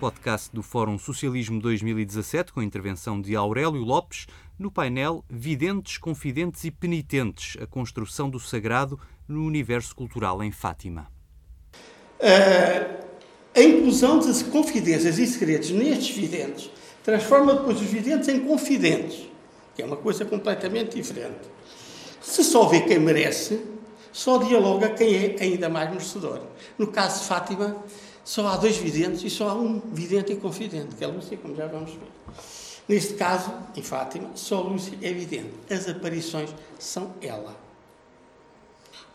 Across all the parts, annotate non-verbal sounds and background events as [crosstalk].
podcast do Fórum Socialismo 2017, com a intervenção de Aurélio Lopes, no painel Videntes, Confidentes e Penitentes a construção do sagrado no universo cultural em Fátima. Uh, a inclusão de confidências e segredos nestes videntes transforma depois os videntes em confidentes, que é uma coisa completamente diferente. Se só vê quem merece, só dialoga quem é ainda mais merecedor. No caso de Fátima, só há dois videntes e só há um vidente e confidente, que é a Lúcia, como já vamos ver. Neste caso, em Fátima, só Lúcia é vidente. As aparições são ela.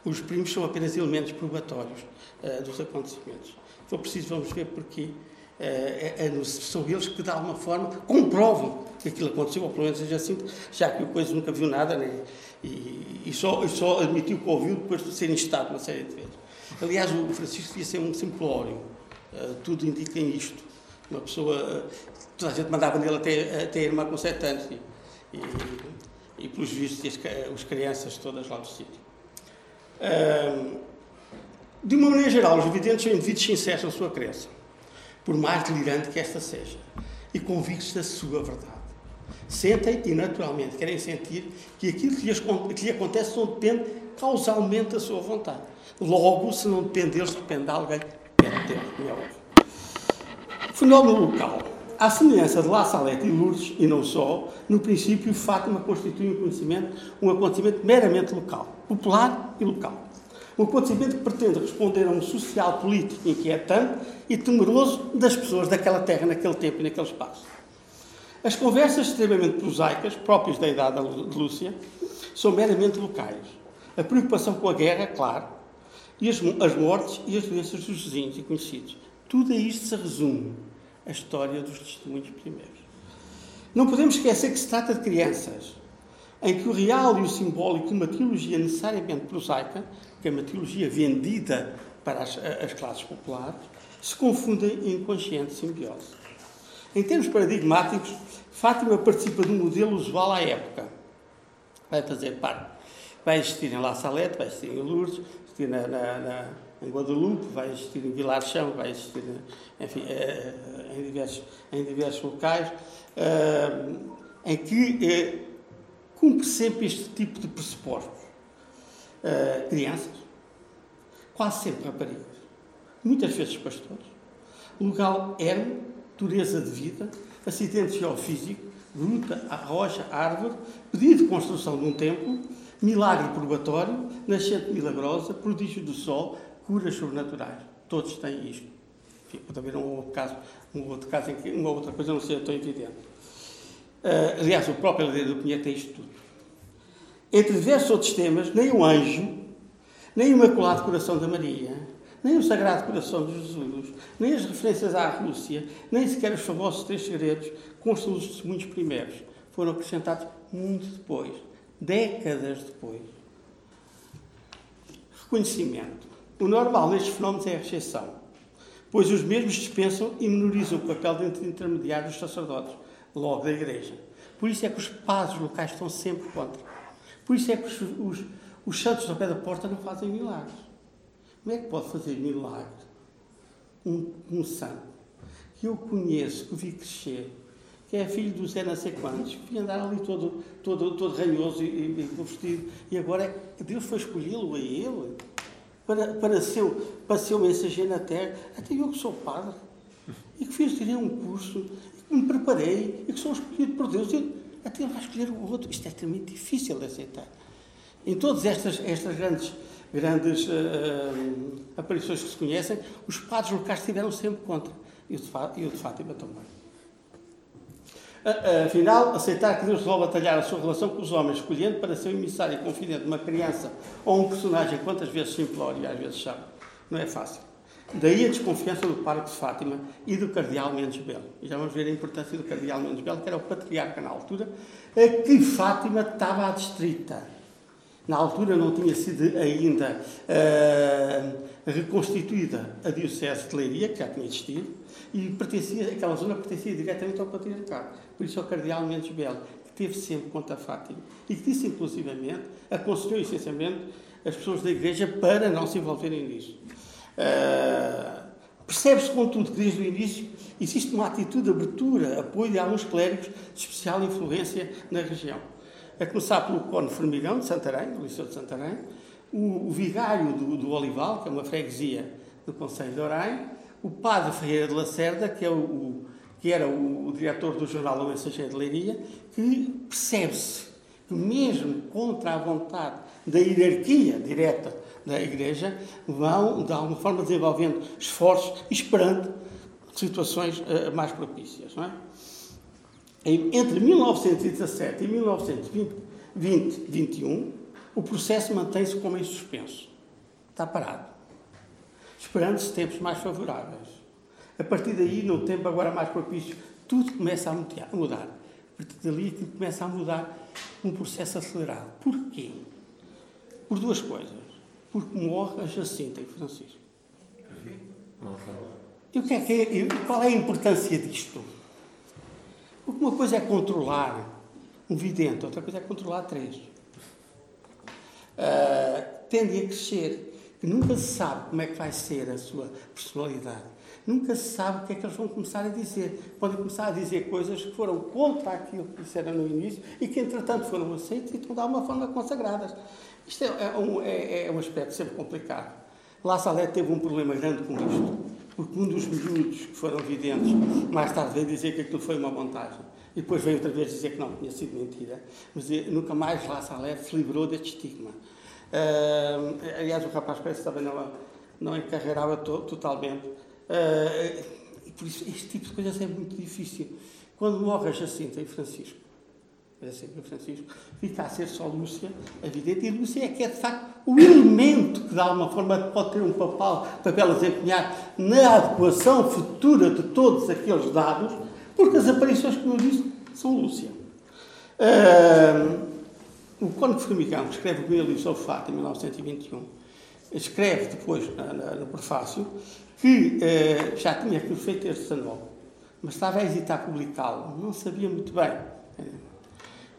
Os primos são apenas elementos probatórios uh, dos acontecimentos. Se for preciso, vamos ver porque uh, é, é, são eles que, de alguma forma, comprovam que aquilo aconteceu, ou pelo menos seja assim, já que o Coisa nunca viu nada né? e, e, só, e só admitiu que ouviu depois de ser instado uma série de vezes. Aliás, o Francisco devia ser um simplório. Uh, tudo indica isto. Uma pessoa toda a gente mandava nele até, até a irmã com sete anos e, e, e pelos vistos, as, as crianças todas lá do sítio. de uma maneira geral, os videntes são indivíduos sinceros na sua crença, por mais delirante que esta seja, e convictos da sua verdade. Sentem e, naturalmente, querem sentir que aquilo que lhes, que lhes acontece não depende causalmente da sua vontade. Logo, se não depende deles, depende de alguém óbvio. Fenómeno local. À semelhança de La Salete e Lourdes, e não só, no princípio, Fátima constitui um conhecimento, um acontecimento meramente local, popular e local. Um acontecimento que pretende responder a um social político inquietante e temeroso das pessoas daquela terra, naquele tempo e naquele espaço. As conversas extremamente prosaicas, próprias da idade de Lúcia, são meramente locais. A preocupação com a guerra, claro, e as, as mortes e as doenças dos vizinhos e conhecidos. Tudo a isto se resume a história dos testemunhos primeiros. Não podemos esquecer que se trata de crianças, em que o real e o simbólico de uma teologia necessariamente prosaica, que é uma teologia vendida para as, as classes populares, se confundem em inconsciente simbiose. Em termos paradigmáticos, Fátima participa de um modelo usual à época. Vai fazer parte. Vai existir em La Salette, vai existir em Lourdes, existir na, na, na em Guadalupe, vai existir em Vilar Chão, vai existir enfim, eh, em, diversos, em diversos locais, eh, em que eh, cumpre sempre este tipo de pressupostos. crianças, quase sempre raparigas, muitas vezes pastores, lugar ermo, dureza de vida, acidente geofísico, gruta, rocha, árvore, pedido de construção de um templo, milagre probatório, nascente milagrosa, prodígio do sol, curas sobrenaturais. Todos têm isto. Enfim, pode haver um outro caso, um outro caso em que uma outra coisa não seja tão evidente. Uh, aliás, o próprio Ladeira do Pinheiro tem isto tudo. Entre diversos outros temas, nem o anjo, nem o Imaculado Coração da Maria, nem o Sagrado Coração de Jesus, nem as referências à Rússia, nem sequer os famosos três segredos constam dos testemunhos primeiros. Foram acrescentados muito depois, décadas depois. Reconhecimento. O normal nestes fenómenos é a rejeição, pois os mesmos dispensam e menorizam o papel de intermediário dos sacerdotes, logo da Igreja. Por isso é que os padres locais estão sempre contra. Por isso é que os, os, os santos ao pé da porta não fazem milagres. Como é que pode fazer milagre um, um santo que eu conheço, que vi crescer, que é filho do Zé não sei quantos, que andar ali todo, todo, todo ranhoso e, e, e vestido, e agora é Deus foi escolhê-lo a ele? para, para, seu, para ser mensageiro na terra. Até eu que sou padre e que fiz tirei um curso, e que me preparei e que sou escolhido por Deus. Eu, até ele vai escolher o outro. Isto é extremamente difícil de aceitar. Em todas estas, estas grandes, grandes uh, aparições que se conhecem, os padres locais estiveram sempre contra. E o de Fátima também. Afinal, aceitar que Deus resolve atalhar a sua relação com os homens, escolhendo para ser emissário e confidente de uma criança ou um personagem quantas vezes simplório e às vezes chato, não é fácil. Daí a desconfiança do Parque de Fátima e do Cardeal Mendes Belo. E já vamos ver a importância do Cardeal Mendes Belo, que era o patriarca na altura, a que Fátima estava adstrita. Na altura não tinha sido ainda uh, reconstituída a Diocese de Leiria, que já tinha existido, e pertencia, aquela zona pertencia diretamente ao patriarcado. Por isso, ao Cardeal Mendes Belo, que teve sempre contra Fátima e que disse, inclusivamente, aconselhou essencialmente as pessoas da Igreja para não se envolverem nisso. Uh, Percebe-se, contudo, que desde o início existe uma atitude de abertura, apoio de alguns clérigos de especial influência na região. A começar pelo Cone Formigão, de Santarém, do Liceu de Santarém, o, o vigário do, do, Olival, que é uma freguesia do Conselho de Orém, o padre Ferreira de Lacerda, que, é o, o que era o, o, diretor do jornal O Mensageiro de Leiria, que percebe-se que mesmo contra a vontade da hierarquia direta da Igreja, vão, de alguma forma, desenvolvendo esforços esperando situações uh, mais propícias. Não é? Entre 1917 e 1921, o processo mantém-se como em suspenso. Está parado. Esperando-se tempos mais favoráveis. A partir daí, no tempo agora mais propício, tudo começa a mudar. A partir dali, começa a mudar um processo acelerado. Porquê? Por duas coisas. Porque morre a Jacinta e Francisco. E o que é que é, qual é a importância disto? Porque uma coisa é controlar um vidente, outra coisa é controlar três. Uh, a crescer. Que nunca se sabe como é que vai ser a sua personalidade. Nunca se sabe o que é que eles vão começar a dizer. Podem começar a dizer coisas que foram contra aquilo que disseram no início e que, entretanto, foram aceitas e estão de alguma forma consagradas. Isto é, é, um, é, é um aspecto sempre complicado. La Salette teve um problema grande com isto, porque um dos miúdos que foram videntes, mais tarde veio dizer que aquilo foi uma montagem. E depois veio outra vez dizer que não, tinha sido mentira. Mas eh, nunca mais La Salette se livrou deste estigma. Uh, aliás, o rapaz parece que também não, não encarreirava to, totalmente. Uh, e por isso, este tipo de coisas é muito difícil. Quando morre a Jacinta e Francisco, é sempre Francisco, fica a ser só Lúcia, evidente, e Lúcia é que é de facto o elemento que de alguma forma pode ter um papel, papel a desempenhar na adequação futura de todos aqueles dados, porque as aparições, como eu disse, são Lúcia. Uh, o Cônigo Formigão escreve o Bíblia sobre Fato em 1921, escreve depois no prefácio que uh, já tinha feito este anual, mas estava a hesitar publicá-lo, não sabia muito bem.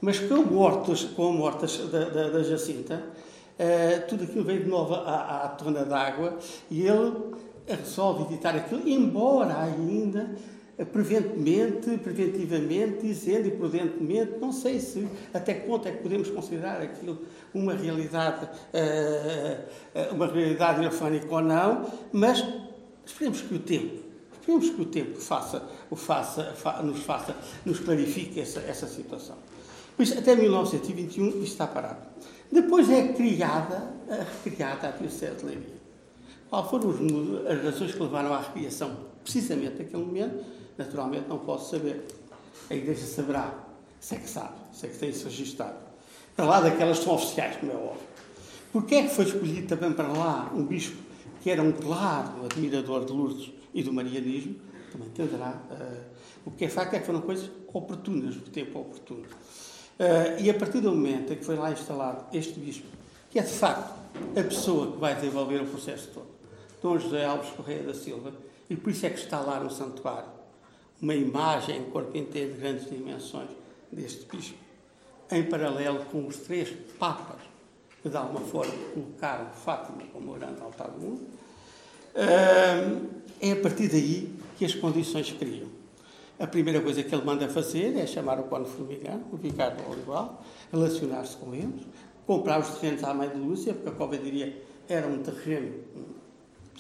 Mas com a morte, com a da, da, da Jacinta, uh, tudo aquilo veio de novo à, à tona d'água e ele resolve editar aquilo, embora ainda preventemente, preventivamente, dizendo e prudentemente, não sei se até que ponto é que podemos considerar aquilo uma realidade, uh, uma realidade irafânica ou não, mas esperemos que o tempo, esperemos que o tempo faça, o faça, fa, nos faça, nos clarifique essa, essa situação. Por isso, até 1921 isto está parado. Depois é criada, recriada a Diocese de Leiria. Qual foram as razões que levaram à recriação precisamente naquele momento? Naturalmente não posso saber. A Igreja saberá, se é que sabe, se é que tem isso registado. Para lá daquelas que são oficiais, como é óbvio. Porquê é que foi escolhido também para lá um bispo que era um claro admirador de Lourdes e do marianismo? Também entenderá. Uh, o que é facto é que foram coisas oportunas, do tempo oportuno. Uh, e a partir do momento em que foi lá instalado este bispo, que é de facto a pessoa que vai desenvolver o processo todo, Dom José Alves Correia da Silva, e por isso é que está lá no santuário uma imagem em corpo inteiro de grandes dimensões deste bispo, em paralelo com os três papas que de alguma forma colocaram Fátima como o grande altar do mundo, é a partir daí que as condições criam. A primeira coisa que ele manda fazer é chamar o Cone Formigano, o vigário do Olival, relacionar-se com eles, comprar os terrenos à mãe de Lúcia, porque a covadeiria era um terreno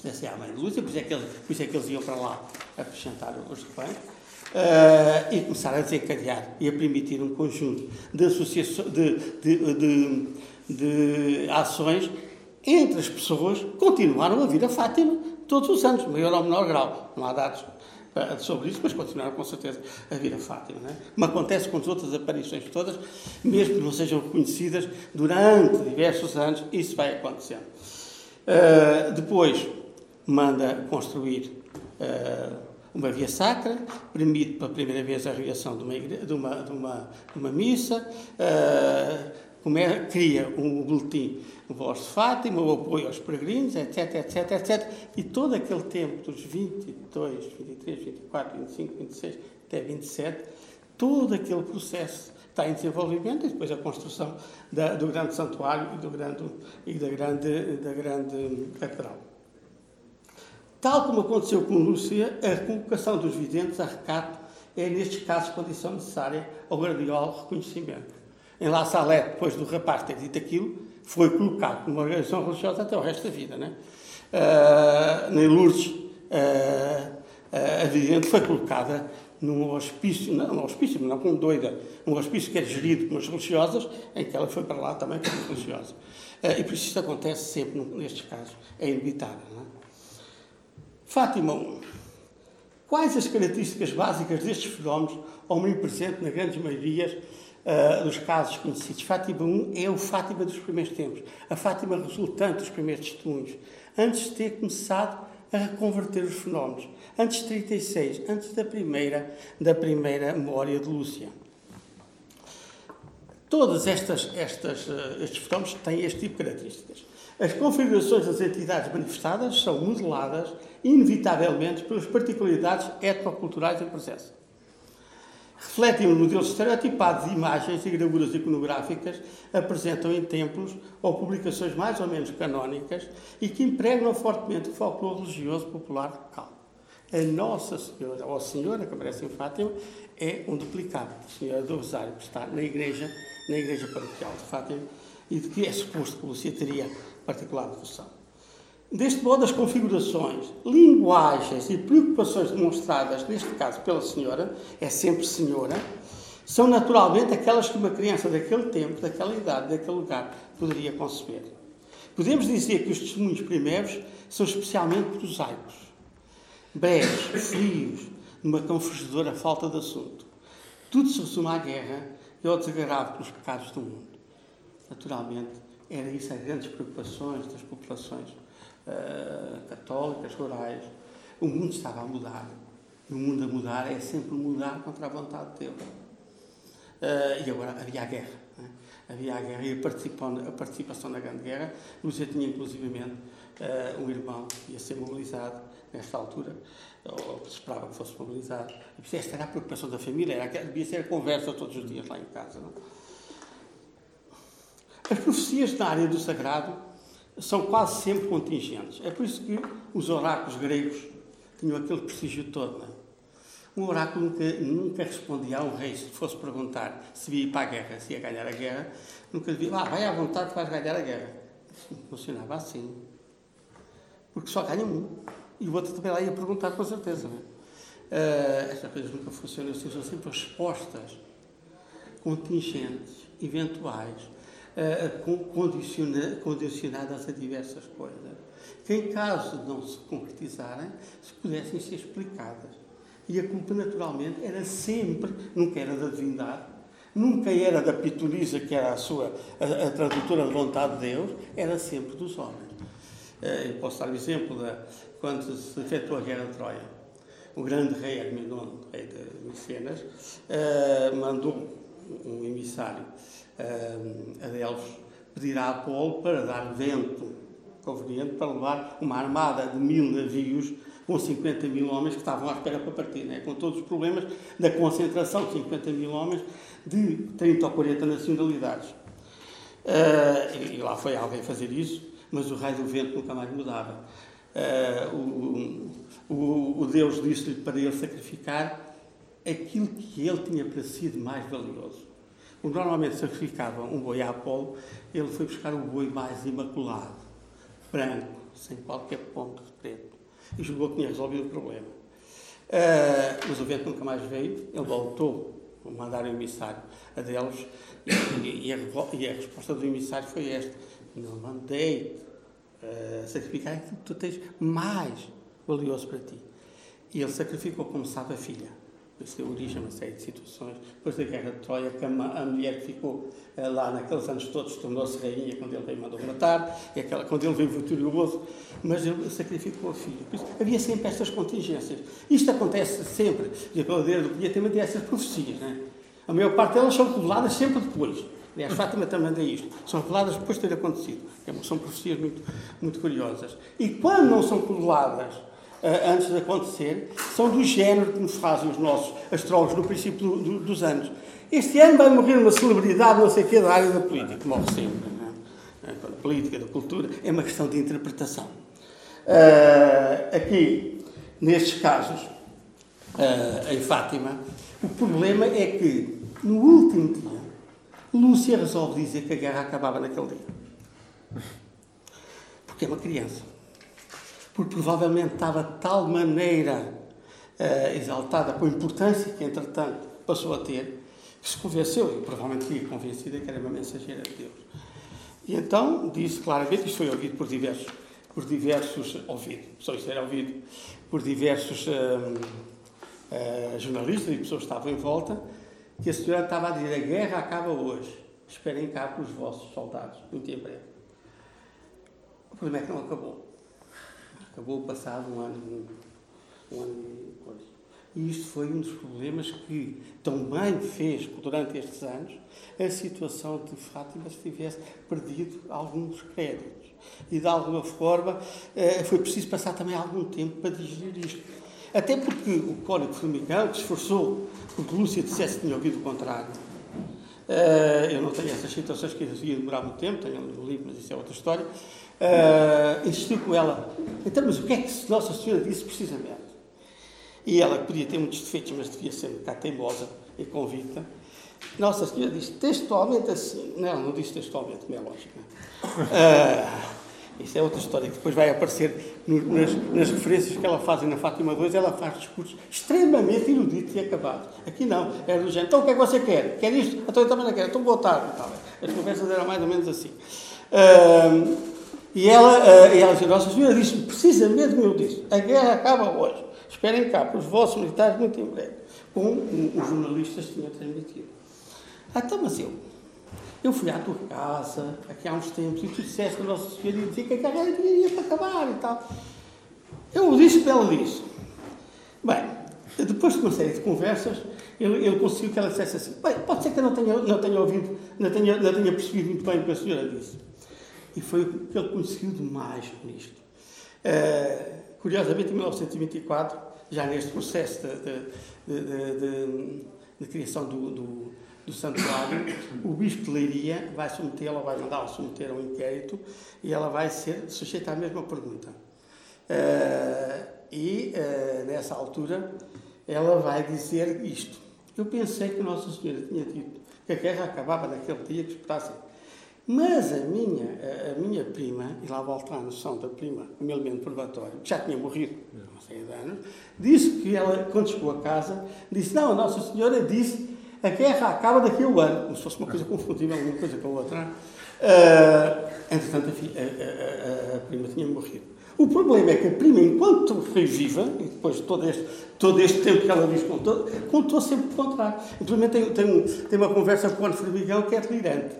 pertencem à mãe de Lúcia, por isso, é que eles, é que eles iam para lá acrescentar os rebanhos, uh, e começaram a desencadear e a permitir um conjunto de, associações, de, de, de, de ações entre as pessoas continuaram a vir a Fátima todos os anos, maior ou menor grau. Não há dados sobre isso, mas continuaram com certeza a vir a Fátima. Não é? Como acontece com as outras aparições todas, mesmo que não sejam reconhecidas durante diversos anos, isso vai acontecendo. Uh, depois, manda construir uh, uma via sacra, permite pela primeira vez a reação de uma, de uma, de uma, de uma missa, uh, é, cria um boletim Voz de Fátima, o apoio aos peregrinos, etc, etc, etc. E todo aquele tempo, dos 22, 23, 24, 25, 26 até 27, todo aquele processo está em desenvolvimento e depois a construção da, do grande santuário e, do grande, e da, grande, da grande catedral. Tal como aconteceu com Lúcia, a colocação dos videntes a recato é, nestes casos, condição necessária ao gradual reconhecimento. Em La Salette, depois do rapaz ter dito aquilo, foi colocado numa organização religiosa até o resto da vida. Né? Uh, em Lourdes, uh, a vidente foi colocada num hospício, não, num hospício, não como doida, um hospício que era gerido umas religiosas, em que ela foi para lá também como religiosa. Uh, e por isso isso acontece sempre nestes casos, é inevitável. Não é? Fátima 1. Quais as características básicas destes fenómenos, omnipresente na grande maioria uh, dos casos conhecidos? Fátima 1 é o Fátima dos primeiros tempos, a Fátima resultante dos primeiros testemunhos, antes de ter começado a reconverter os fenómenos, antes de 36, antes da primeira, da primeira memória de Lúcia. Todos estas, estas, uh, estes fenómenos têm este tipo de características. As configurações das entidades manifestadas são modeladas, inevitavelmente, pelas particularidades etnoculturais em presença. Refletem os modelos estereotipados de imagens e gravuras iconográficas apresentam em templos ou publicações mais ou menos canónicas e que impregnam fortemente o folclore religioso popular local. A Nossa Senhora, ou a Senhora que aparece em Fátima, é um duplicado, a Senhora do Rosário, que está na igreja, na igreja paroquial de Fátima, e de que é suposto que Lúcia teria particular devoção. Deste modo, as configurações, linguagens e preocupações demonstradas, neste caso pela senhora, é sempre senhora, são naturalmente aquelas que uma criança daquele tempo, daquela idade, daquele lugar poderia conceber. Podemos dizer que os testemunhos primeiros são especialmente prosaicos, breves, frios, numa confugidora falta de assunto. Tudo se resume à guerra e ao desagravo pelos pecados do mundo. Naturalmente, era isso as grandes preocupações das populações uh, católicas, rurais. O mundo estava a mudar. E o mundo a mudar é sempre mudar contra a vontade de Deus. Uh, e agora havia a guerra. Né? Havia a guerra e a a participação na Grande Guerra. Lúcia tinha, inclusivamente, uh, um irmão que ia ser mobilizado nesta altura, ou se esperava que fosse mobilizado. E esta era a preocupação da família, era, devia ser a conversa todos os dias lá em casa. Não? As profecias na área do sagrado são quase sempre contingentes. É por isso que os oráculos gregos tinham aquele prestígio todo. Não é? Um oráculo nunca, nunca respondia a um rei se fosse perguntar se ia ir para a guerra, se ia ganhar a guerra. Nunca dizia, ah, vai à vontade vais ganhar a guerra. Isso funcionava assim. Porque só ganha um. E o outro também lá ia perguntar com certeza. Não é? Uh, estas coisas nunca funcionam assim, são sempre respostas contingentes, eventuais, condicionadas a diversas coisas, que em caso de não se concretizarem, se pudessem ser explicadas. E a culpa, naturalmente, era sempre, nunca era da divindade, nunca era da pituriza, que era a sua, a, a tradutora de vontade de Deus, era sempre dos homens. Uh, eu posso dar o exemplo de quando se efetuou a Guerra de Troia. O grande rei Agamenon, rei de Micenas, uh, mandou um emissário uh, a Delfos pedir a Apolo para dar vento conveniente para levar uma armada de mil navios com 50 mil homens que estavam à espera para partir, né? com todos os problemas da concentração de 50 mil homens de 30 ou 40 nacionalidades. Uh, e, lá foi alguém fazer isso, mas o rei do vento nunca mais mudava. Uh, o, o, o Deus disse-lhe para ele sacrificar aquilo que ele tinha para si de mais valioso. O normalmente sacrificava um boi a Apolo, ele foi buscar o boi mais imaculado, branco, sem qualquer ponto de preto, e julgou que tinha resolvido o problema. Uh, mas o vento nunca mais veio, ele voltou a mandar o emissário a Delos, e, e, a, e, a, resposta do emissário foi esta: Não mandei uh, sacrificar aquilo que tu tens mais valioso para ti. E ele sacrificou, como sabe, a filha. Deu origem uma série de situações. Depois da Guerra de Troia, a, a mulher que ficou uh, lá naqueles anos todos tornou-se rainha quando ele veio mandou matar, e aquela, quando ele veio vitorioso, mas ele sacrificou a filha. Por isso, havia sempre estas contingências. Isto acontece sempre. E a Claudeira do Pinheiro também tem essas profecias. Né? A maior parte delas são reveladas sempre depois. Aliás, Fátima também é isto. São reveladas depois de ter acontecido. É são profecias muito, muito curiosas. E quando não são reveladas antes de acontecer, são do género que nos fazem os nossos astrólogos no princípio do, do, dos anos. Este ano vai morrer uma celebridade, não sei o quê, da área da política. Morre sempre. Não é? Da política, da cultura. É uma questão de interpretação. Uh, aqui, nestes casos, uh, em Fátima, o problema é que, no último dia, Lúcia resolve dizer que a guerra acabava naquele dia. Porque é uma criança. Porque provavelmente estava de tal maneira uh, exaltada com a importância que, entretanto, passou a ter, que se convenceu, e provavelmente fica convencida que era uma mensageira de Deus. E então disse claramente, isto foi ouvido por diversos, por diversos ouvido, só isto era ouvido por diversos uh, uh, jornalistas e pessoas que estavam em volta, que a senhora estava a dizer a guerra acaba hoje. Esperem cá para os vossos soldados, muito em breve. O problema é que não acabou. Acabou passado um ano, um ano e coisa. E isto foi um dos problemas que também fez, durante estes anos, a situação de Fátima se tivesse perdido alguns créditos. E, de alguma forma, eh, foi preciso passar também algum tempo para digerir isto. Até porque o Cónigo Formigão, que se esforçou porque Lúcia dissesse que tinha ouvido o contrário, Uh, eu não tenho essas situações que ia demorar muito tempo, tenho um livro, mas isso é outra história. Uh, insistiu com ela. Então, mas o que é que Nossa Senhora disse precisamente? E ela, que podia ter muitos defeitos, mas devia ser um bocado teimosa e convicta, Nossa Senhora disse textualmente assim. Não, não disse textualmente, como é lógico. Uh, isso é outra história que depois vai aparecer no, nas, nas, referências que ela faz na Fátima 2. Ela faz discursos extremamente eruditos e acabados. Aqui não. É do género. Então o que é que você quer? Quer isto? Então eu também não quero. Então boa tarde. As conversas eram mais ou menos assim. Uh, e ela, uh, e ela disse, Nossa Senhora disse precisamente como eu disse. A guerra acaba hoje. Esperem cá, para os vossos militares muito em breve. Como os jornalistas tinham transmitido. Ah, então, mas eu eu fui à tua casa, aqui há uns tempos, e tu disseste que a Nossa Senhora ia dizer que a carreira ia para acabar e tal. Eu disse para ela disse. Bem, depois de uma série de conversas, ele, ele conseguiu que ela dissesse assim: Bem, pode ser que eu não tenha, não tenha ouvido, não tenha, não tenha percebido muito bem o que a senhora disse. E foi o que ele conseguiu demais nisto. Uh, curiosamente, em 1924, já neste processo de, de, de, de criação do, do do santuário, o bispo de Leiria vai submetê-la, vai mandá-la submeter a um inquérito e ela vai ser sujeita à mesma pergunta. Uh, e uh, nessa altura ela vai dizer isto. Eu pensei que Nossa Senhora tinha dito que a guerra acabava naquele dia que esperassem. Mas a minha, a, a, minha prima, e lá volta a noção da prima, um elemento probatório, que já tinha morrido, não sei de anos, disse que ela, quando chegou a casa, disse: Não, a Nossa Senhora disse a guerra acaba daqui a um ano, como se fosse uma coisa confundível, uma coisa com a outra. Uh, entretanto, a, filha, a, a, a, prima tinha morrido. O problema é que a prima, enquanto foi viva, e depois de todo este, todo este tempo que ela diz contou, contou sempre o contrário. Inclusive tem, tem, um, tem uma conversa com o Ano Formigão que é delirante.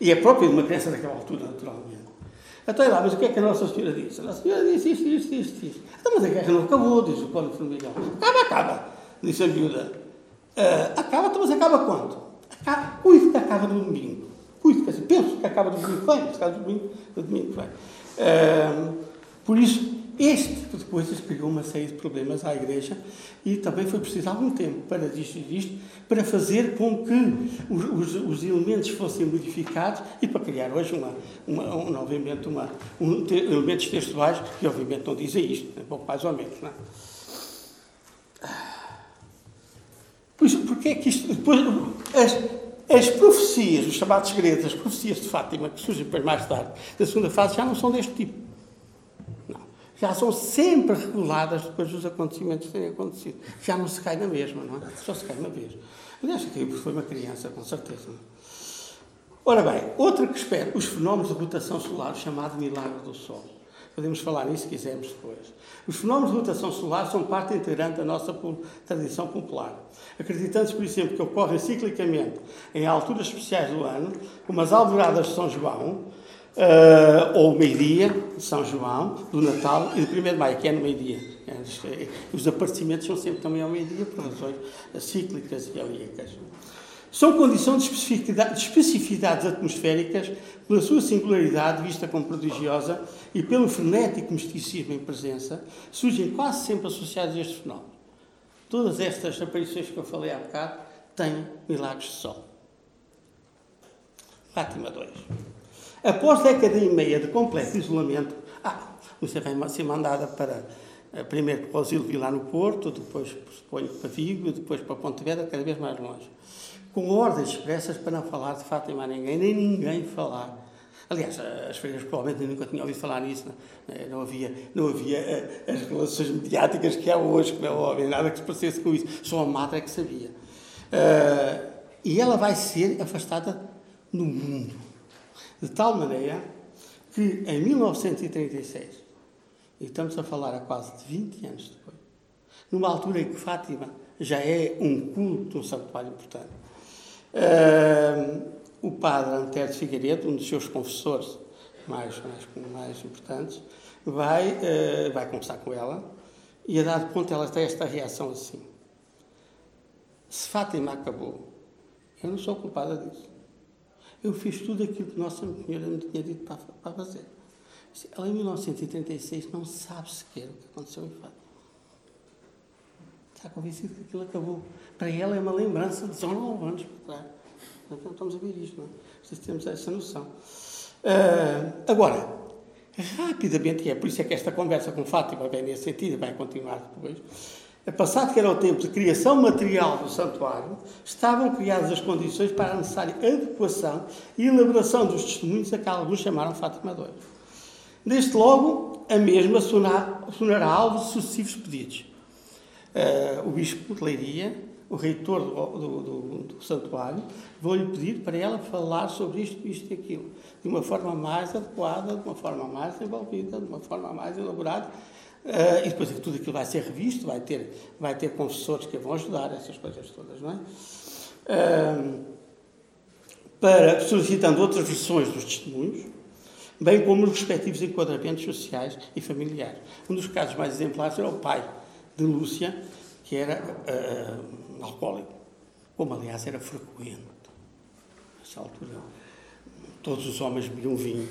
E é própria de uma criança daquela altura, naturalmente. Então, lá, mas o que é que a Nossa Senhora disse? A Nossa Senhora disse isto, isto, isto, isto. Então, mas a guerra não acabou, diz o Código Formigão. Acaba, acaba, disse a viúva. Uh, acaba, mas acaba quando? Acaba, cuide que acaba no domingo. Cuide, quer dizer, penso que acaba no domingo que vem, neste caso, domingo, no domingo que vem. Uh, por isso, este tipo de coisas criou uma série de problemas à Igreja e também foi preciso algum tempo para digerir isto, para fazer com que os, os, os, elementos fossem modificados e para criar hoje, uma, uma, um, obviamente, uma, um, elementos textuais que, obviamente, não dizem isto, um pouco mais ou menos. Não é? Pois, porque é que isto. Depois, as, as profecias, os chamados segredos, as profecias de Fátima, que surgem depois mais tarde, da segunda fase, já não são deste tipo. Já são sempre reguladas depois dos acontecimentos terem acontecido. Já não se cai na mesma, não é? Só se cai uma vez. Aliás, que foi uma criança, com certeza. Ora bem, outra que espero, os fenómenos de rotação solar, chamado milagre do Sol. Podemos falar nisso se quisermos depois. Os fenómenos de rotação solar são parte integrante da nossa tradição popular. Acreditando-se, por exemplo, que ocorrem ciclicamente em alturas especiais do ano, como as alvoradas de São João, uh, ou meio-dia de São João, do Natal e do 1 de Maio, que é no meio-dia. É, os aparecimentos são sempre também ao meio-dia, por razões cíclicas e helíacas. São condições de especificidades atmosféricas pela sua singularidade, vista como prodigiosa, e pelo frenético misticismo em presença, surgem quase sempre associados a este fenómeno. Todas estas aparições que eu falei há bocado têm milagres de sol. Fátima 2. Após década e meia de completo isolamento, ah, Lúcia vai ser mandada para, eh, primeiro para o Asilo Vilar no Porto, depois suponho para Vigo, depois para Pontevedra, cada vez mais longe. Com ordens expressas para não falar de Fátima a ninguém, nem ninguém falar. Aliás, as freiras provavelmente nunca tinham ouvido falar nisso. Não, é? não havia, não havia eh, as relações mediáticas que há hoje, que não havia nada que se parecesse com isso. Só a madre é que sabia. Uh, e ela vai ser afastada do mundo. De tal maneira que em 1936, e estamos a falar há quase 20 anos depois, numa altura em que Fátima já é um culto, um santuário importante, uh, o padre Antero de Figueiredo, um dos seus confessores mais, mais, mais importantes, vai, uh, vai conversar com ela e a dado ponto ela tem esta reação assim. Se Fátima acabou, eu não sou culpada disso. Eu fiz tudo aquilo que Nossa Senhora me tinha dito para, para fazer. Ela, em 1936, não sabe sequer o que aconteceu em Fátima. Está convencida que aquilo acabou. Para ela é uma lembrança de 19 anos para trás. Então, estamos a ver isto, não é? Temos essa noção. Uh, agora, rapidamente, é por isso é que esta conversa com Fátima vem nesse sentido vai continuar depois. É passado que era o tempo de criação material do santuário, estavam criadas as condições para a necessária adequação e elaboração dos testemunhos a que alguns chamaram Fátima II. Desde logo, a mesma sonará alvo de sucessivos pedidos. Uh, o Bispo de Leiria, o reitor do, do, do, do santuário, vou-lhe pedir para ela falar sobre isto, isto e aquilo, de uma forma mais adequada, de uma forma mais envolvida, de uma forma mais elaborada, Uh, e depois tudo aquilo vai ser revisto, vai ter, vai ter confessores que vão ajudar, essas coisas todas, não é? Uh, para, solicitando outras versões dos testemunhos, bem como os respectivos enquadramentos sociais e familiares. Um dos casos mais exemplares era o pai de Lúcia, que era uh, alcoólico, como aliás era frequente. Nessa altura, todos os homens bebiam vinho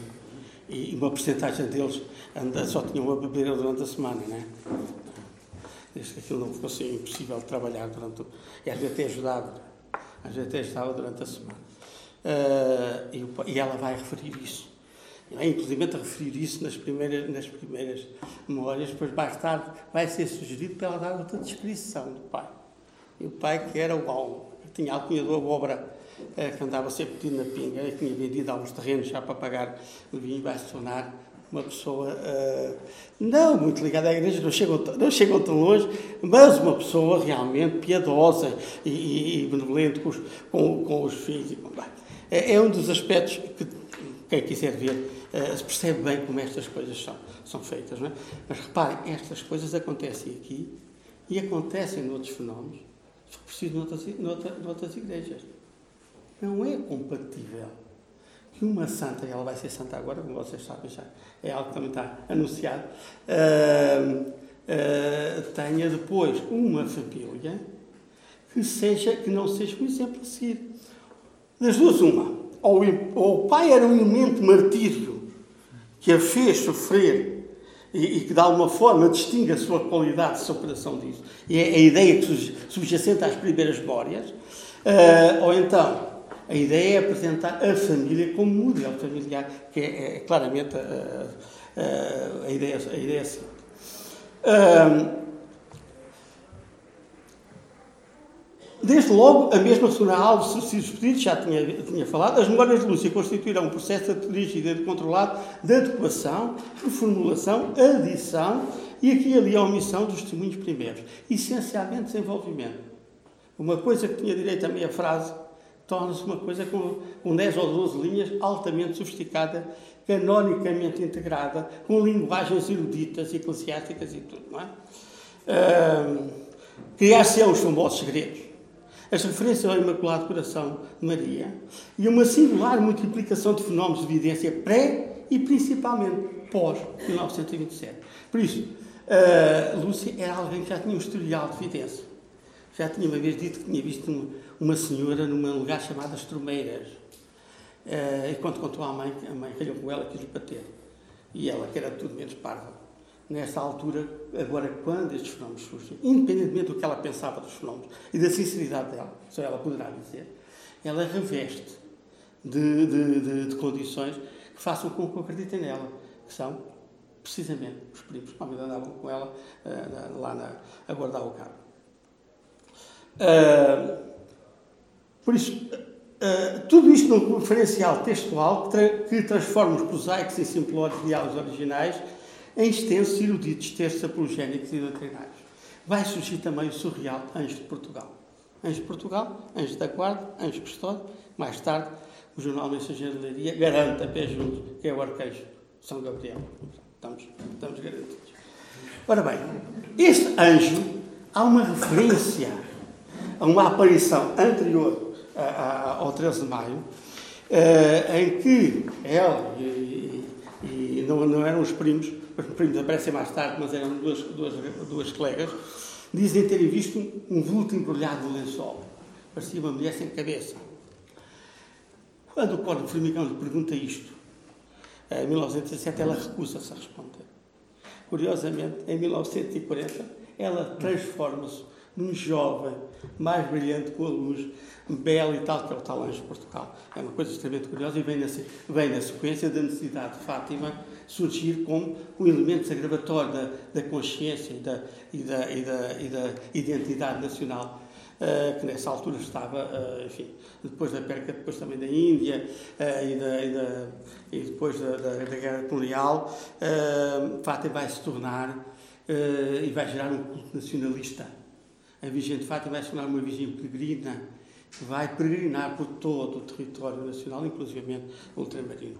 e uma porcentagem deles anda, só tinham a beber durante a semana, né? Desde aquilo não fosse impossível de trabalhar durante. E às vezes até ajudava, às vezes até estava durante a semana. Uh, e, e, ela vai referir isso. É, inclusive a referir isso nas primeiras, nas primeiras memórias, depois mais tarde vai ser sugerido para ela dar outra descrição do pai. E o pai que era o almo, tinha a alcunha do abóbora que andava sempre pedindo na pinga e tinha vendido alguns terrenos já para pagar o vinho, vai se tornar uma pessoa uh, não muito ligada à igreja, não chegam, não tão longe, mas uma pessoa realmente piedosa e, e, benevolente com os, com, com os filhos. É, é, um dos aspectos que quem quiser ver uh, se percebe bem como estas coisas são, são feitas. É? Mas reparem, estas coisas acontecem aqui e acontecem noutros fenómenos, preciso noutras, noutras, noutras igrejas. Não é compatível que uma santa, e ela vai ser santa agora, como vocês sabem já, é algo que também está anunciado, uh, uh, tenha depois uma família que, seja, que não seja um exemplo a seguir. Das duas, uma. Ou, ou o pai era um elemento martírio que a fez sofrer e, e, que de alguma forma distingue a sua qualidade de superação disso, e é a ideia que subjacente às primeiras memórias, uh, ou então a ideia é apresentar a família como modelo familiar, que é, é claramente a, a, a, ideia, a ideia seguinte. Um, Desde logo, a mesma Sra. Alves Sucídios Pedidos, já tinha, tinha falado, as memórias de Lúcia constituirão um processo dirigido e controlado de adequação, reformulação, adição e aqui e ali a omissão dos testemunhos primeiros. Essencialmente desenvolvimento. Uma coisa que tinha direito à meia frase torna-se uma coisa com, com 10 ou 12 linhas, altamente sofisticada, canonicamente integrada, com linguagens eruditas, eclesiásticas e tudo, não é? Uh, Criar-se os famosos segredos. As referências ao Imaculado Coração de Maria e uma singular multiplicação de fenómenos de evidência pré e principalmente pós-1927. Por isso, uh, Lúcia era alguém que já tinha um historial de evidência. Já tinha uma vez dito que tinha visto um, uma senhora num lugar chamado As Tromeiras. Uh, e quando contou à mãe, a mãe calhou com ela quis lhe bater. E ela, que era tudo menos parva. Nessa altura, agora, quando estes fenómenos surgem, independentemente do que ela pensava dos fenómenos e da sinceridade dela, só ela poderá dizer, ela reveste de, de, de, de condições que façam com que acreditem nela, que são precisamente os primos, que andavam com ela uh, lá na, a guardar o carro. Uh, por isso, uh, tudo isto num referencial textual que, tra que transforma os prosaicos e simplórios diálogos originais em extensos, eruditos textos apologénicos e doutrinários. Vai surgir também o surreal Anjo de Portugal. Anjo de Portugal, Anjo da Guarda, Anjo Custódio, mais tarde o Jornal Mensageiro de Leiria garante a pé juntos que é o arcanjo São Gabriel. Estamos, estamos garantidos. Ora bem, este anjo, há uma referência a uma aparição anterior ao 13 de maio, eh, em que ela e, e não, não, eram os primos, os primos aparecem mais tarde, mas eram duas, duas, duas colegas, dizem terem visto um, vulto embrulhado no lençol. Parecia uma mulher sem cabeça. Quando o Código Formigão lhe pergunta isto, em 1917, ela recusa-se a responder. Curiosamente, em 1940, ela transforma-se num jovem mais brilhante com a luz, belo e tal, que é o tal anjo de Portugal. É uma coisa extremamente curiosa e vem na, vem na sequência da necessidade de Fátima surgir como um elemento agravatório da, da consciência e da, e, da, e, da, e da identidade nacional Uh, que nessa altura estava, uh, enfim, depois da perca, depois também da Índia uh, e, da, e, da, e, depois da, da, da guerra colonial, Fátima vai se tornar e vai gerar um culto nacionalista a Virgem de Fátima vai se tornar uma Virgem peregrina, que vai peregrinar por todo o território nacional, inclusive ultramarino.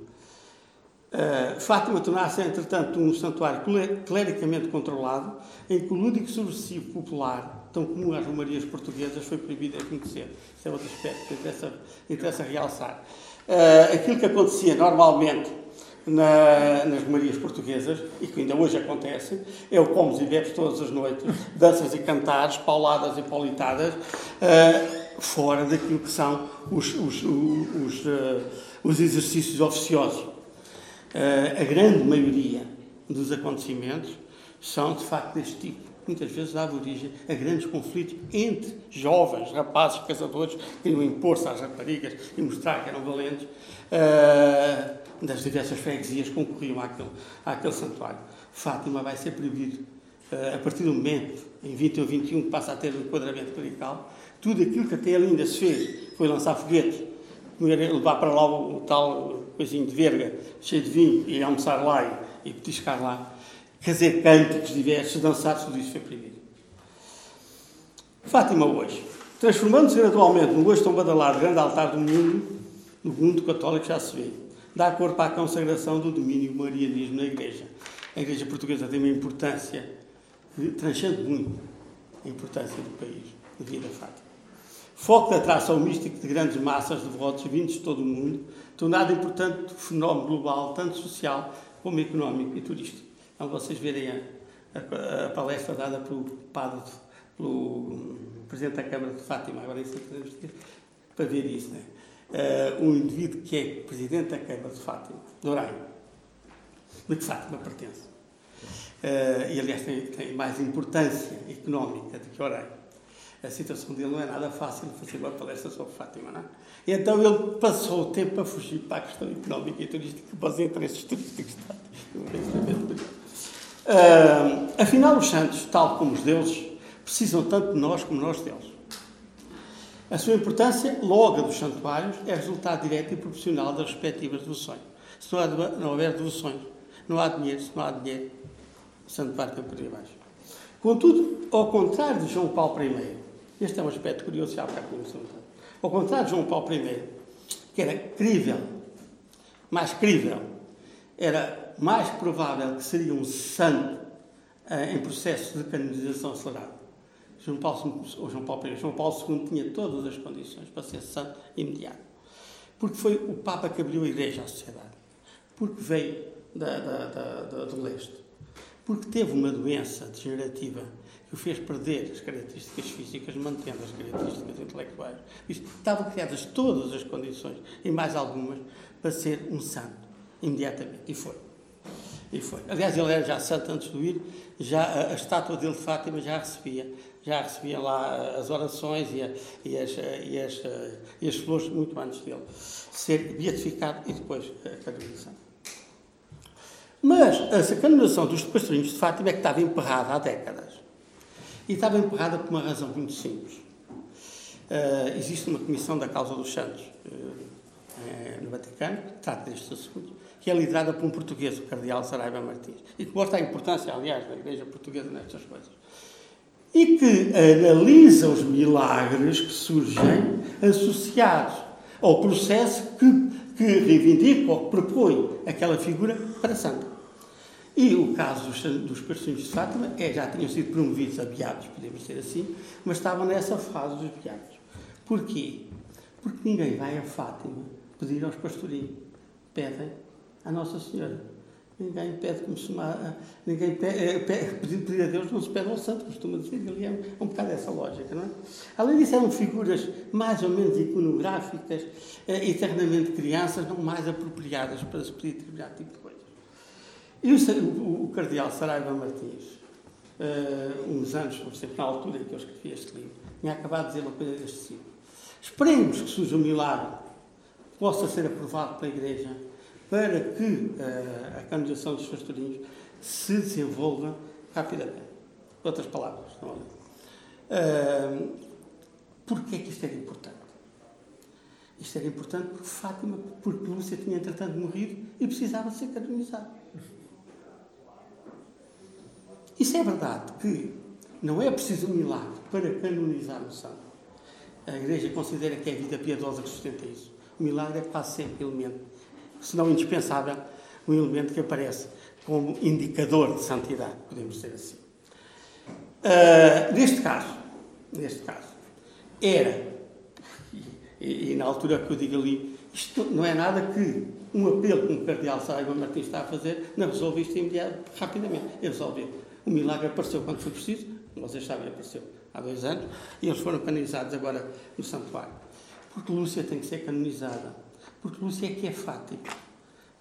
Uh, Fátima tornar-se, entretanto, um santuário clericamente controlado, em que o lúdico subversivo popular, tão comum às romarias portuguesas, foi proibido de conhecer. Isso é outro aspecto que interessa, interessa realçar. Uh, aquilo que acontecia normalmente na, nas Marias portuguesas, e que ainda hoje acontece, é o comes e bebes todas as noites, danças e cantares, pauladas e paulitadas, uh, fora daquilo que são os, os, os, uh, os exercícios oficiosos. Uh, a grande maioria dos acontecimentos são, de facto, deste tipo. Muitas vezes dava origem a grandes conflitos entre jovens, rapazes, caçadores, que queriam impor-se às raparigas e mostrar que eram valentes. Uh, das diversas freguesias concorriam àquele, àquele santuário. Fátima vai ser proibido, uh, a partir do momento, em 20 ou 21, que passa a ter um enquadramento clerical, tudo aquilo que até ali ainda se fez, foi lançar foguetes, levar para lá o, tal coisinho de verga, cheio de vinho, e almoçar lá e, e petiscar lá, fazer cânticos diversos, dançar, tudo isso foi proibido. Fátima hoje, transformando-se gradualmente no hoje tão badalado grande altar do mundo, no mundo católico já se vê dá corpo à consagração do domínio marianismo na Igreja. A Igreja Portuguesa tem uma importância transcende muito a importância do país, devido a Fátima. Foco de atração mística de grandes massas de devotos vindos de todo o mundo, tornado importante fenómeno global, tanto social como económico e turístico. Então, vocês verem a, a, a palestra dada pelo padre, pelo presidente da Câmara de Fátima, agora isso é para ver isso, né? Uh, um indivíduo que é presidente da Câmara de Fátima, de Oraima, de que Fátima pertence. Uh, e, aliás, tem, tem, mais importância económica do que Oraima. A situação dele não é nada fácil fazer uma palestra sobre Fátima, não é? Então ele passou o tempo a fugir para a questão económica e turística, para os interesses turísticos. Uh, afinal, os santos, tal como os deuses, precisam tanto de nós como nós deles. A sua importância, logo a dos santuários, é resultado direto e proporcional das respectivas devoções. Se não, há, não houver devoções, não há dinheiro. Se não há dinheiro, o santuário tem por abaixo. Contudo, ao contrário de João Paulo I, este é um aspecto curioso, já para começar. Ao contrário de João Paulo I, que era crível, mais crível, era mais provável que seria um santo eh, em processo de canonização acelerado. João Paulo, João Paulo I, João Paulo II tinha todas as condições para ser santo imediato. Porque foi o Papa que abriu a Igreja à sociedade. Porque veio da, da, da, do leste. Porque teve uma doença degenerativa que o fez perder as características físicas, mantendo as características intelectuais. Estavam criadas todas as condições, e mais algumas, para ser um santo, imediatamente. E foi. E foi. Aliás, ele era já santo antes de ir, já a, a estátua dele de Fátima já recebia já recebia lá as orações e, a, e, as, e, as, e as flores muito antes dele ser beatificado e depois a canonização. Mas a canonização dos pastorinhos de Fátima é que estava emperrada há décadas. E estava emperrada por uma razão muito simples. Uh, existe uma comissão da causa dos santos uh, no Vaticano, que trata destes assuntos, que é liderada por um português, o cardeal Saraiva Martins, e que mostra a importância, aliás, da Igreja Portuguesa nestas coisas. E que analisa os milagres que surgem associados ao processo que, que reivindica ou que propõe aquela figura para santa. E o caso dos, dos de Fátima é, já tinham sido promovidos a beatos, podemos dizer assim, mas estavam nessa fase dos beatos. Porquê? Porque ninguém vai a Fátima pedir aos pastorinhos. Pedem à Nossa Senhora. Ninguém pede como se ninguém pede, eh, pede, a Deus não se pede ao santo, costuma dizer, ele é um, bocado essa lógica, não é? Além disso, eram figuras mais ou menos iconográficas, eh, eternamente crianças, não mais apropriadas para se pedir determinado tipo de coisas. E o, o, cardeal Saraiva Martins, uh, uns anos, sempre na altura em que eu escrevi este livro, tinha acabado de dizer uma coisa deste tipo. Esperemos que surja um milagre, possa ser aprovado pela Igreja, para que uh, a canonização dos pastorinhos se desenvolva rapidamente. Outras palavras, não é? Uh, Porquê é que isto era importante? Isto era importante porque Fátima, porque Lúcia tinha entretanto morrido e precisava ser canonizada. Isso é verdade que não é preciso um milagre para canonizar o santo. A Igreja considera que é a vida piedosa que sustenta isso. O milagre é quase sempre elemento se não indispensável, um elemento que aparece como indicador de santidade, podemos dizer assim. Uh, neste caso, neste caso, era, [laughs] e, e, na altura que eu digo ali, isto não é nada que um apelo que o cardeal Saraiva Martins está a fazer, não resolve isto imediato, rapidamente. Ele resolveu. O milagre apareceu quando foi preciso, vocês sabem, apareceu há dois anos, e eles foram canonizados agora no santuário. Porque Lúcia tem que ser canonizada porque Lúcia é que é Fátima.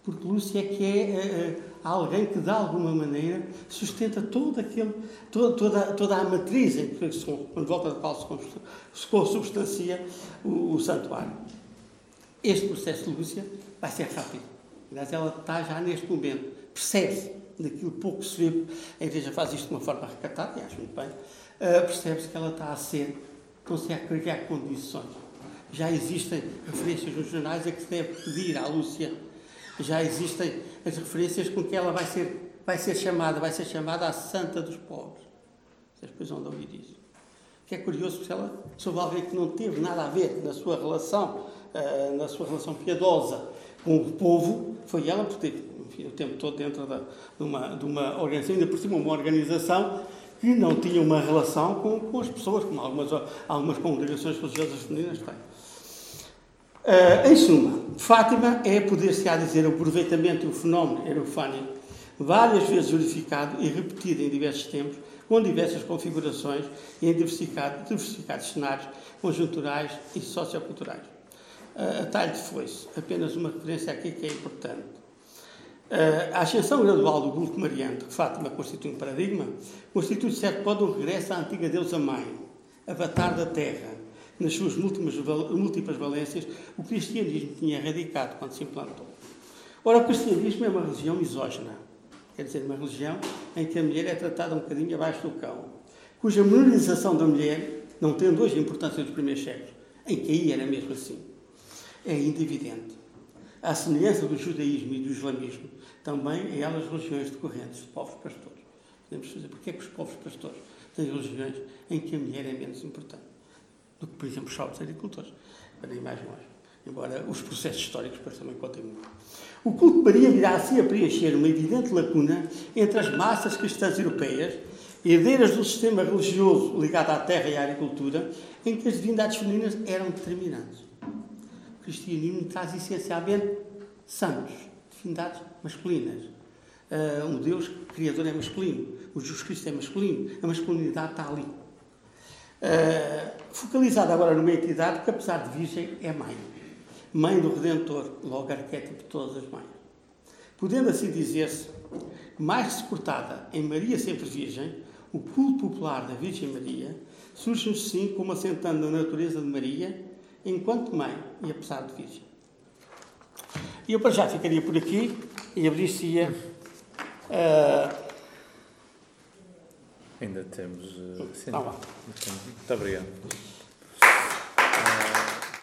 Porque Lúcia é que é uh, alguém que, de alguma maneira, sustenta todo aquele, toda, toda, toda a matriz em que, quando volta da qual se consubstancia o, o santuário. Este processo de Lúcia vai ser rápido. Aliás, ela está já neste momento, percebe-se daquilo pouco que se vê, a Igreja faz isto de uma forma recatada, e acho muito bem, uh, percebe-se que ela está a ser, consegue criar condições já existem referências nos jornais a que se deve pedir à Lúcia. Já existem as referências com que ela vai ser, vai ser chamada, vai ser chamada a Santa dos Pobres. Vocês depois vão ouvir isso. Que é curioso, porque ela, sobre alguém que não teve nada a ver na sua relação, uh, na sua relação piedosa com o povo, foi ela, porque teve enfim, o tempo todo dentro da, de, uma, de uma organização, ainda por cima uma organização que não tinha uma relação com, com as pessoas, como algumas, algumas congregações religiosas femininas têm. Uh, em suma, Fátima é, poder-se-á dizer, o aproveitamento do fenómeno erofânico, várias vezes verificado e repetido em diversos tempos, com diversas configurações e em diversificados, diversificados cenários conjunturais e socioculturais. Uh, a talho de foice, apenas uma referência aqui que é importante. Uh, a ascensão gradual do culto mariano, que Fátima constitui um paradigma, constitui, de certo modo, um regresso à antiga deusa mãe, avatar da terra, nas suas múltiplas, valências, o cristianismo tinha erradicado quando se implantou. Ora, o cristianismo é uma religião misógina, quer dizer, uma religião em que a mulher é tratada um bocadinho abaixo do cão, cuja menorização da mulher, não tendo hoje a importância dos primeiros séculos, em que aí era mesmo assim, é ainda evidente. À semelhança do judaísmo e do islamismo, também elas religiões decorrentes de povos pastores. Podemos fazer, porque é que os povos pastores têm religiões em que a mulher é menos importante? Do que, por exemplo, os jovens agricultores, para ir mais longe. Embora os processos históricos depois também contem muito. O culto de Maria virá assim a preencher uma evidente lacuna entre as massas cristãs europeias, herdeiras do sistema religioso ligado à terra e à agricultura, em que as divindades femininas eram determinantes. O cristianismo traz essencialmente santos, divindades masculinas. Uh, um Deus criador é masculino, o Jesus Cristo é masculino, a masculinidade está ali. Uh, focalizada agora numa entidade que, apesar de virgem, é mãe. Mãe do Redentor, logo arquétipo de todas as mães. Podendo assim dizer-se, mais suportada em Maria sempre Virgem, o culto popular da Virgem Maria surge-nos sim como assentando na natureza de Maria, enquanto mãe e apesar de Virgem. E eu para já ficaria por aqui e abrir-se-ia Uh, Ainda temos. Uh, sim. Bom. Muito obrigado.